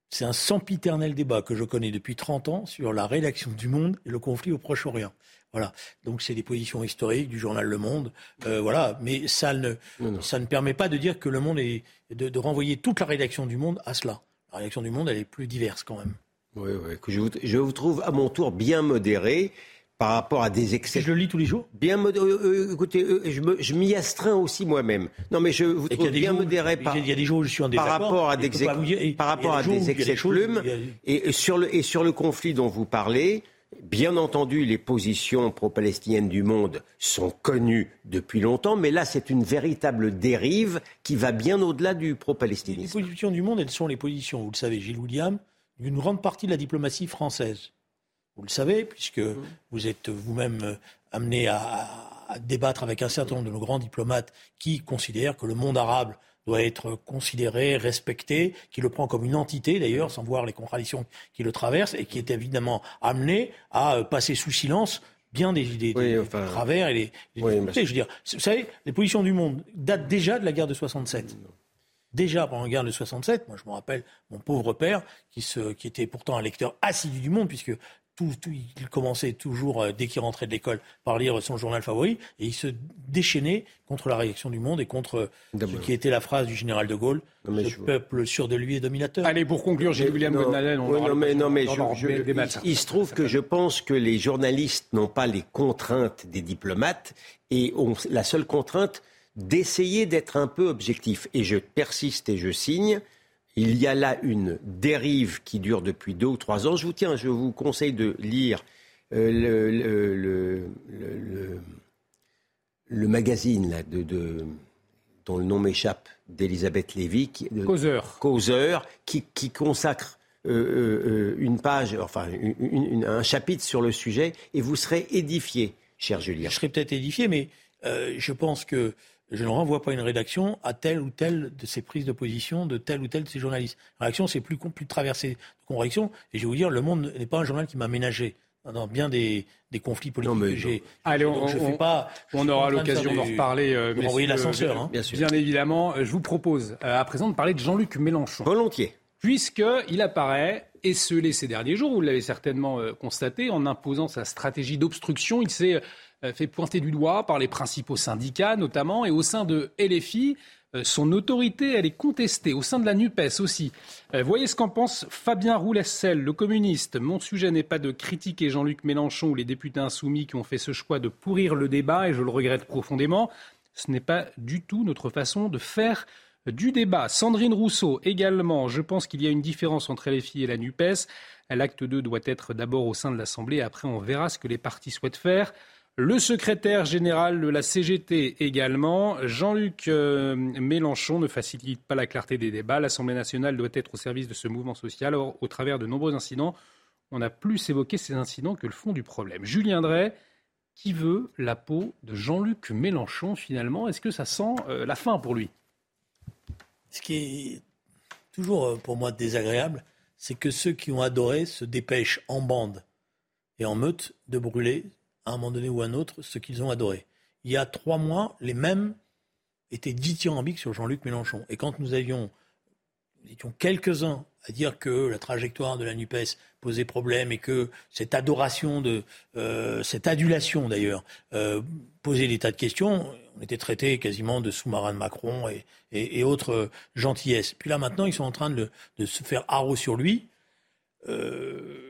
c'est un sempiternel débat que je connais depuis 30 ans sur la rédaction du monde et le conflit au Proche-Orient. Voilà. Donc c'est des positions historiques du journal Le Monde. Euh, voilà. Mais ça ne, ça ne permet pas de dire que Le Monde est de, de renvoyer toute la rédaction du Monde à cela la réaction du monde, elle est plus diverse quand même. Oui, oui. Je vous, je vous trouve à mon tour bien modéré par rapport à des excès. Je le lis tous les jours Bien modéré. Euh, euh, écoutez, euh, je, je m'y astreins aussi moi-même. Non, mais je vous trouve bien modéré par, il y a des jours où je suis en par rapport à des, par rapport à des excès de plumes. Et, sur le, et sur le conflit dont vous parlez, Bien entendu, les positions pro-palestiniennes du monde sont connues depuis longtemps, mais là, c'est une véritable dérive qui va bien au-delà du pro-palestinisme. Les positions du monde, elles sont les positions, vous le savez, Gilles William, d'une grande partie de la diplomatie française. Vous le savez, puisque vous êtes vous-même amené à, à débattre avec un certain nombre de nos grands diplomates qui considèrent que le monde arabe doit être considéré, respecté, qui le prend comme une entité d'ailleurs, sans voir les contradictions qui le traversent, et qui est évidemment amené à euh, passer sous silence bien des, des, travers et les, je veux dire, vous savez, les positions du monde datent déjà de la guerre de 67. Déjà pendant la guerre de 67, moi je me rappelle mon pauvre père qui, se, qui était pourtant un lecteur assidu du monde puisque il commençait toujours, euh, dès qu'il rentrait de l'école, par lire son journal favori, et il se déchaînait contre la réaction du monde et contre ce qui était la phrase du général de Gaulle, le peuple sûr de lui est dominateur. Allez, pour conclure, j'ai William Godnalen, non, mais, non, mais il, se trouve que je pense que les journalistes n'ont pas les contraintes des diplomates, et ont la seule contrainte d'essayer d'être un peu objectif. Et je persiste et je signe. Il y a là une dérive qui dure depuis deux ou trois ans. Je vous tiens, je vous conseille de lire euh, le, magazine de, dont le nom m'échappe d'Elisabeth Lévy, Causeur, qui, consacre euh, euh, une page, enfin un chapitre sur le sujet, et vous serez édifié, cher Julien. Je serai peut-être édifié, mais je pense que je ne renvoie pas une rédaction à telle ou telle de ces prises de position de tel ou tel de ces journalistes. La rédaction, c'est plus, plus de traverser de correction. Et je vais vous dire, Le Monde n'est pas un journal qui m'a ménagé dans bien des, conflits politiques que j'ai. Allez, on, pas, on aura l'occasion d'en reparler. Euh, envoyer l'ascenseur, hein. bien, bien, évidemment. Je vous propose euh, à présent de parler de Jean-Luc Mélenchon. Volontiers. Puisqu'il apparaît esselé ces derniers jours, vous l'avez certainement euh, constaté, en imposant sa stratégie d'obstruction, il s'est euh, fait pointer du doigt par les principaux syndicats notamment, et au sein de LFI, euh, son autorité, elle est contestée, au sein de la NUPES aussi. Euh, voyez ce qu'en pense Fabien Roulessel, le communiste. Mon sujet n'est pas de critiquer Jean-Luc Mélenchon ou les députés insoumis qui ont fait ce choix de pourrir le débat, et je le regrette profondément. Ce n'est pas du tout notre façon de faire du débat. Sandrine Rousseau également. Je pense qu'il y a une différence entre LFI et la NUPES. L'acte 2 doit être d'abord au sein de l'Assemblée, après on verra ce que les partis souhaitent faire. Le secrétaire général de la CGT également, Jean-Luc euh, Mélenchon, ne facilite pas la clarté des débats. L'Assemblée nationale doit être au service de ce mouvement social. Or, au travers de nombreux incidents, on a plus évoqué ces incidents que le fond du problème. Julien Drey, qui veut la peau de Jean-Luc Mélenchon finalement? Est-ce que ça sent euh, la fin pour lui? Ce qui est toujours euh, pour moi désagréable, c'est que ceux qui ont adoré se dépêchent en bande et en meute de brûler, à un moment donné ou à un autre, ce qu'ils ont adoré. Il y a trois mois, les mêmes étaient dithyrambiques sur Jean-Luc Mélenchon. Et quand nous avions, étions quelques-uns à dire que la trajectoire de la NUPES posait problème et que cette adoration, euh, cette adulation d'ailleurs, euh, posait des tas de questions, on était traités quasiment de sous-marins de Macron et, autres gentillesses. Puis là maintenant, ils sont en train de, se faire haro sur lui. Euh,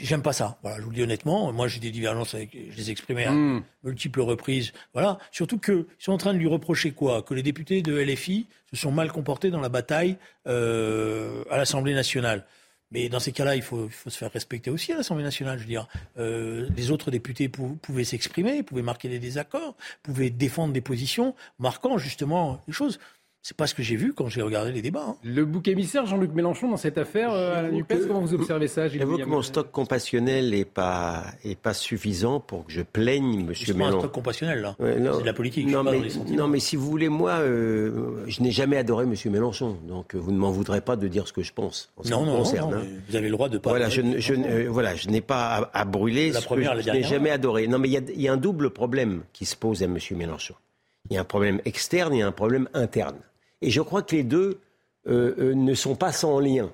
J'aime pas ça. Voilà, je vous le dis honnêtement. Moi, j'ai des divergences avec, je les exprimais à hmm. multiples reprises. Voilà. Surtout qu'ils sont en train de lui reprocher quoi? Que les députés de LFI se sont mal comportés dans la bataille euh, à l'Assemblée nationale. Mais dans ces cas-là, il faut, il faut, se faire respecter aussi à l'Assemblée nationale. Je veux dire, euh, les autres députés pouvaient s'exprimer, pouvaient marquer des désaccords, pouvaient défendre des positions, marquant justement les choses. C'est pas ce que j'ai vu quand j'ai regardé les débats. Hein. Le bouc émissaire Jean-Luc Mélenchon dans cette affaire euh, à la NUPES, comment vous observez ça J'avoue que mon stock compassionnel n'est pas, est pas suffisant pour que je plaigne M. Mélenchon. C'est un stock compassionnel, là. c'est de la politique. Non, mais, non mais, si vous voulez, moi, euh, je n'ai jamais adoré M. Mélenchon. Donc vous ne m'en voudrez pas de dire ce que je pense. non, non, non, hein. vous avez le droit de pas. Voilà, je, je, voilà, je n'ai pas à, brûler la ce première, que je, n'ai jamais adoré. Non, mais il y, y a un double problème qui se pose à M. Mélenchon. Il y a un problème externe et un problème interne. Et je crois que les deux euh, euh, ne sont pas sans lien.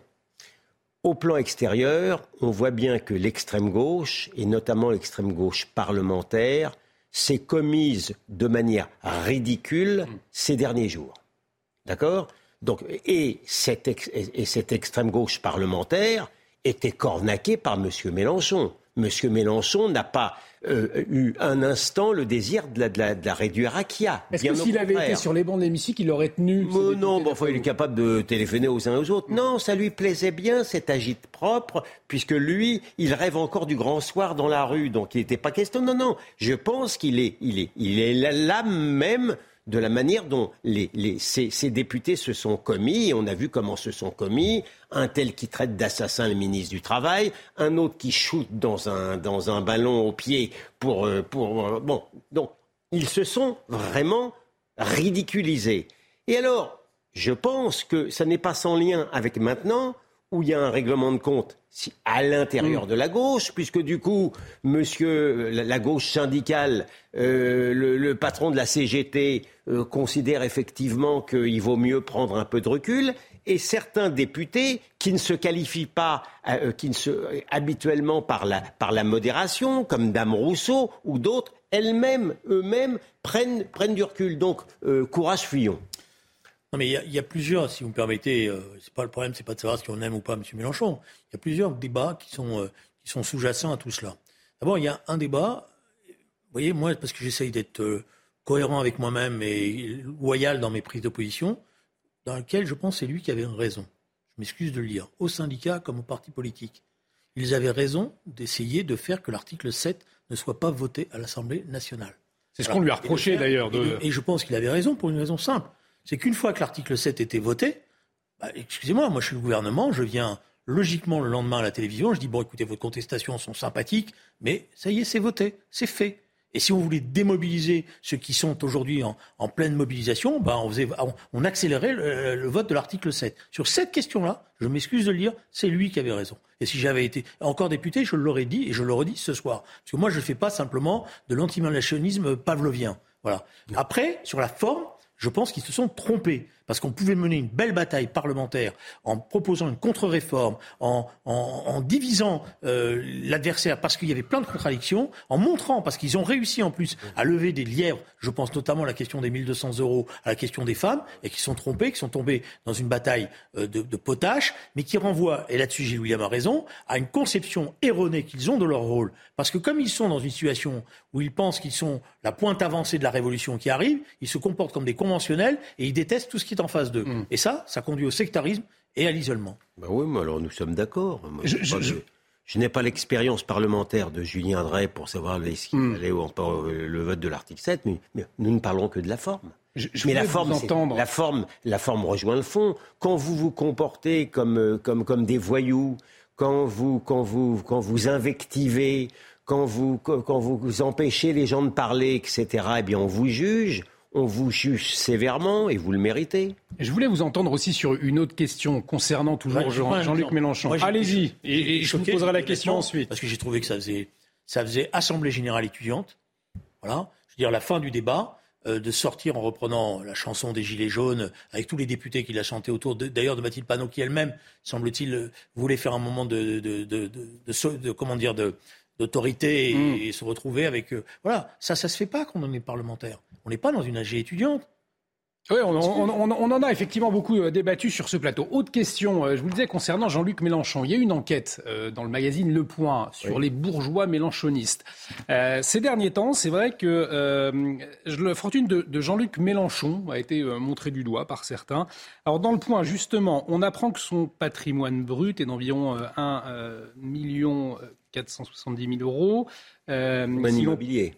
Au plan extérieur, on voit bien que l'extrême gauche, et notamment l'extrême gauche parlementaire, s'est commise de manière ridicule ces derniers jours. D'accord? Donc, et cette, et cette extrême gauche parlementaire était cornaquée par M. Mélenchon. M. Mélenchon n'a pas euh, eu un instant le désir de la, réduire à Kia. Est-ce que s'il avait été sur les bancs de l'hémicycle, il aurait tenu Non, bon, il est capable de téléphoner aux uns aux autres. Non, ça lui plaisait bien, cet agite propre, puisque lui, il rêve encore du grand soir dans la rue, donc il n'était pas question. Non, non, je pense qu'il est, il est, il est l'âme même de la manière dont les, ces, députés se sont commis, on a vu comment se sont commis, un tel qui traite d'assassin le ministre du Travail, un autre qui shoot dans un, dans un ballon au pied pour... Euh, pour euh, bon, donc, ils se sont vraiment ridiculisés. Et alors, je pense que ça n'est pas sans lien avec maintenant, où il y a un règlement de compte à l'intérieur mm. de la gauche, puisque du coup, monsieur, la, gauche syndicale, euh, le, patron de la CGT euh, considère effectivement qu'il vaut mieux prendre un peu de recul, et certains députés qui ne se qualifient pas, euh, qui ne se, habituellement par la, par la modération, comme Dame Rousseau ou d'autres, elles-mêmes, eux-mêmes, prennent, prennent du recul. Donc, courage, fuyons. Non, mais il y, a plusieurs, si vous me permettez, euh, c'est pas le problème, c'est pas de savoir si on aime ou pas M. Mélenchon. Il y a plusieurs débats qui sont, euh, qui sont sous-jacents à tout cela. D'abord, il y a un débat, vous voyez, moi, parce que j'essaye d'être euh, cohérent avec moi-même et loyal dans mes prises de position, dans lequel je pense c'est lui qui avait raison. Je m'excuse de le dire, au syndicat comme au parti politique. Ils avaient raison d'essayer de faire que l'article 7 ne soit pas voté à l'Assemblée nationale. C'est ce qu'on lui a reproché d'ailleurs. De... et je pense qu'il avait raison pour une raison simple c'est qu'une fois que l'article 7 était voté, bah, excusez-moi, moi je suis le gouvernement, je viens logiquement le lendemain à la télévision, je dis bon écoutez, vos contestations sont sympathiques, mais ça y est, c'est voté, c'est fait. Et si on voulait démobiliser ceux qui sont aujourd'hui en, pleine mobilisation, bah on, faisait, on, accélérait le, vote de l'article 7. Sur cette question-là, je m'excuse de le dire, c'est lui qui avait raison. Et si j'avais été encore député, je l'aurais dit et je le redis ce soir. Parce que moi, je ne fais pas simplement de l'antimalationnisme pavlovien. Voilà. Après, sur la forme, je pense qu'ils se sont trompés. Parce qu'on pouvait mener une belle bataille parlementaire en proposant une contre-réforme, en, divisant euh, l'adversaire parce qu'il y avait plein de contradictions, en montrant, parce qu'ils ont réussi en plus à lever des lièvres, je pense notamment à la question des 1200 euros, à la question des femmes, et qui sont trompés, qui sont tombés dans une bataille euh, de, potache, mais qui renvoient, et là-dessus Gilles William a raison, à une conception erronée qu'ils ont de leur rôle. Parce que comme ils sont dans une situation où ils pensent qu'ils sont la pointe avancée de la révolution qui arrive, ils se comportent comme des conventionnels et ils détestent tout ce qui est en face d'eux. Mm. Et ça, ça conduit au sectarisme et à l'isolement. Ben oui, mais alors nous sommes d'accord. Je, n'ai pas l'expérience parlementaire de Julien Drey pour savoir ce qu'il mm. le vote de l'article 7, mais, nous ne parlons que de la forme. mais la forme, la forme, la forme rejoint le fond. Quand vous vous comportez comme, euh, comme, comme des voyous, quand vous, quand vous, quand vous invectivez, quand vous, quand vous empêchez les gens de parler, etc., eh bien, on vous juge on vous juge sévèrement et vous le méritez. Je voulais vous entendre aussi sur une autre question concernant toujours Jean-Luc Mélenchon. Allez-y, et, je vous poserai la question ensuite. Parce que j'ai trouvé que ça faisait, ça faisait Assemblée générale étudiante. Voilà, je veux dire la fin du débat. Euh, de sortir en reprenant la chanson des Gilets jaunes avec tous les députés qui la chantaient autour, d'ailleurs de Mathilde Panot qui elle-même, semble-t-il, euh, voulait faire un moment de, de, de, de comment dire, d'autorité et, se retrouver avec. Euh, voilà, ça, ça se fait pas quand on est parlementaire. On n'est pas dans une AG étudiante. Oui, on, en a effectivement beaucoup euh, débattu sur ce plateau. Autre question, euh, je vous le disais concernant Jean-Luc Mélenchon. Il y a eu une enquête dans le magazine Le Point sur les bourgeois mélenchonistes. ces derniers temps, c'est vrai que la fortune de, de Jean-Luc Mélenchon a été montrée du doigt par certains. Alors dans Le Point, justement, on apprend que son patrimoine brut est d'environ 1 million 470 000 euros. Euh,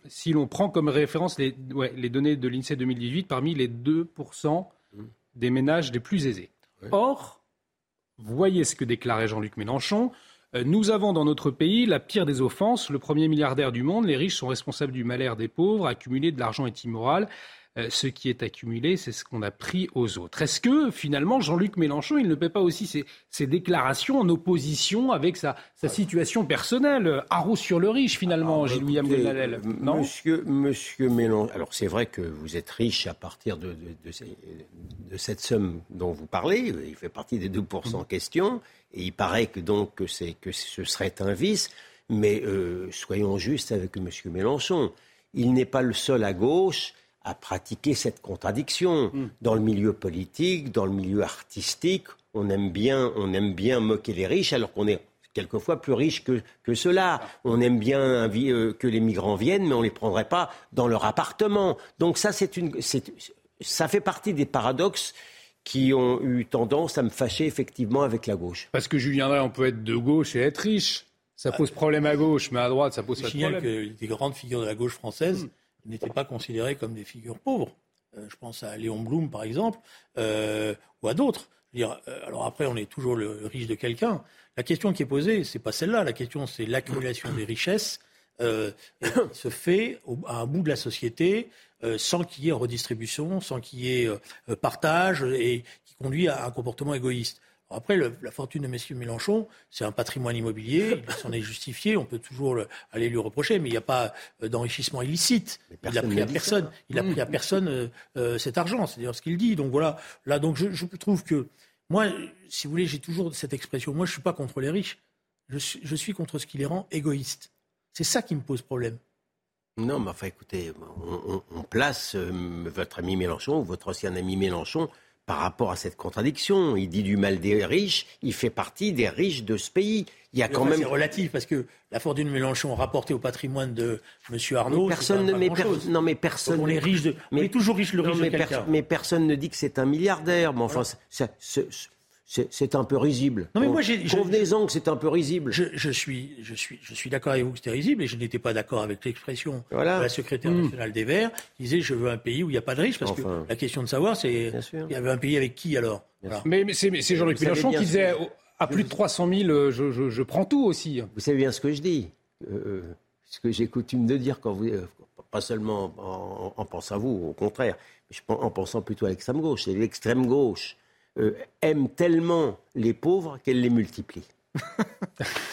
si l'on prend comme référence les, les données de l'INSEE 2018, parmi les 2% des ménages les plus aisés. Or, voyez ce que déclarait Jean-Luc Mélenchon. Euh, nous avons dans notre pays la pire des offenses, le premier milliardaire du monde. Les riches sont responsables du malheur des pauvres. Accumuler de l'argent est immoral. Euh, ce qui est accumulé, c'est ce qu'on a pris aux autres. Est-ce que finalement Jean-Luc Mélenchon, il ne paie pas aussi ses, déclarations en opposition avec sa, situation personnelle Haro sur le riche finalement, ah, Gilles-William Non? monsieur, monsieur Mélenchon, alors c'est vrai que vous êtes riche à partir de, cette somme dont vous parlez, il fait partie des 2% en question, et il paraît que donc que, que ce serait un vice, mais euh, soyons justes avec monsieur Mélenchon. Il n'est pas le seul à gauche à pratiquer cette contradiction. Hmm. Dans le milieu politique, dans le milieu artistique, on aime bien, on aime bien moquer les riches alors qu'on est quelquefois plus riche que, que cela. On aime bien euh, que les migrants viennent, mais on ne les prendrait pas dans leur appartement. Donc ça, c'est une, ça fait partie des paradoxes qui ont eu tendance à me fâcher effectivement avec la gauche. Parce que Julien Drey, on peut être de gauche et être riche. Ça pose problème à gauche, mais à droite, ça pose pas de problème. que des grandes figures de la gauche française hmm n'étaient pas considérés comme des figures pauvres. Euh, je pense à Léon Blum, par exemple, euh, ou à d'autres. Euh, alors après, on est toujours le riche de quelqu'un. La question qui est posée, c'est pas celle-là. La question, c'est l'accumulation des richesses se fait à un bout de la société sans qu'il y ait redistribution, sans qu'il y ait partage et qui conduit à un comportement égoïste. Après, la fortune de M. Mélenchon, c'est un patrimoine immobilier, il s'en est justifié, on peut toujours aller lui reprocher, mais il n'y a pas euh, d'enrichissement illicite. Il a pris à personne, il a pris à personne cet argent, c'est d'ailleurs ce qu'il dit. Donc voilà, là, donc je, trouve que moi, si vous voulez, j'ai toujours cette expression. Moi, je ne suis pas contre les riches, je suis, contre ce qui les rend égoïstes. C'est ça qui me pose problème. Non, mais enfin, écoutez, on, place euh, votre ami Mélenchon, votre ancien ami Mélenchon, par rapport à cette contradiction. Il dit du mal des riches, il fait partie des riches de ce pays. Il y a quand même. C'est relatif parce que la fortune de Mélenchon rapportée au patrimoine de M. Arnaud. personne ne. Mais non, mais personne. on est riche de. Mais, toujours riche le riche mais, de mais personne ne dit que c'est un milliardaire. Mais enfin, c'est un peu risible. Non, mais moi, Convenez-en que c'est un peu risible. Je, suis, je suis, je suis d'accord avec vous que c'était risible et je n'étais pas d'accord avec l'expression de la secrétaire hmm. nationale des Verts qui disait je veux un pays où il n'y a pas de riches parce que la question de savoir c'est il y avait un pays avec qui alors? Mais, c'est Jean-Luc Mélenchon qui disait à plus de 300 000 euh, je, je, prends tout aussi. Vous savez bien ce que je dis, euh, euh, ce que j'ai coutume de dire quand vous, pas seulement en, pensant à vous, au contraire, mais en pensant plutôt à l'extrême gauche. C'est l'extrême gauche euh, aime tellement les pauvres qu'elle les multiplie.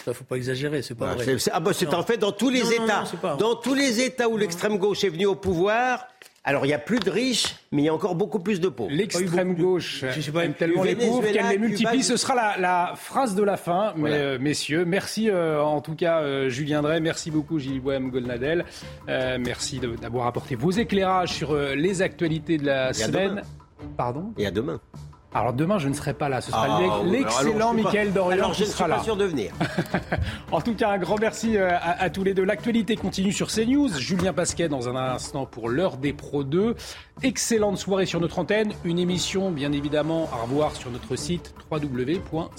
Ça faut pas exagérer, c'est pas vrai. C'est, ah bah c'est en fait dans tous les États, dans tous les États où l'extrême gauche est venue au pouvoir. Alors il y a plus de riches, mais il y a encore beaucoup plus de pauvres. L'extrême gauche je sais pas, aime tellement les pauvres qu'elle les multiplie. Ce sera la, phrase de la fin, euh, messieurs. Merci euh, en tout cas Julien Drey, merci beaucoup Gilles Bohème Golnadel, merci d'avoir apporté vos éclairages sur les actualités de la semaine. Pardon? Et à demain. Alors demain, je ne serai pas là. Ce sera ah, l'excellent Michael Dorian qui sera là. je suis pas sûr de venir. en tout cas, un grand merci euh, à, tous les deux. L'actualité continue sur CNews. Julien Pasquet dans un instant pour l'heure des Pro 2. Excellente soirée sur notre antenne. Une émission, bien évidemment, à revoir sur notre site www.cnews.fr.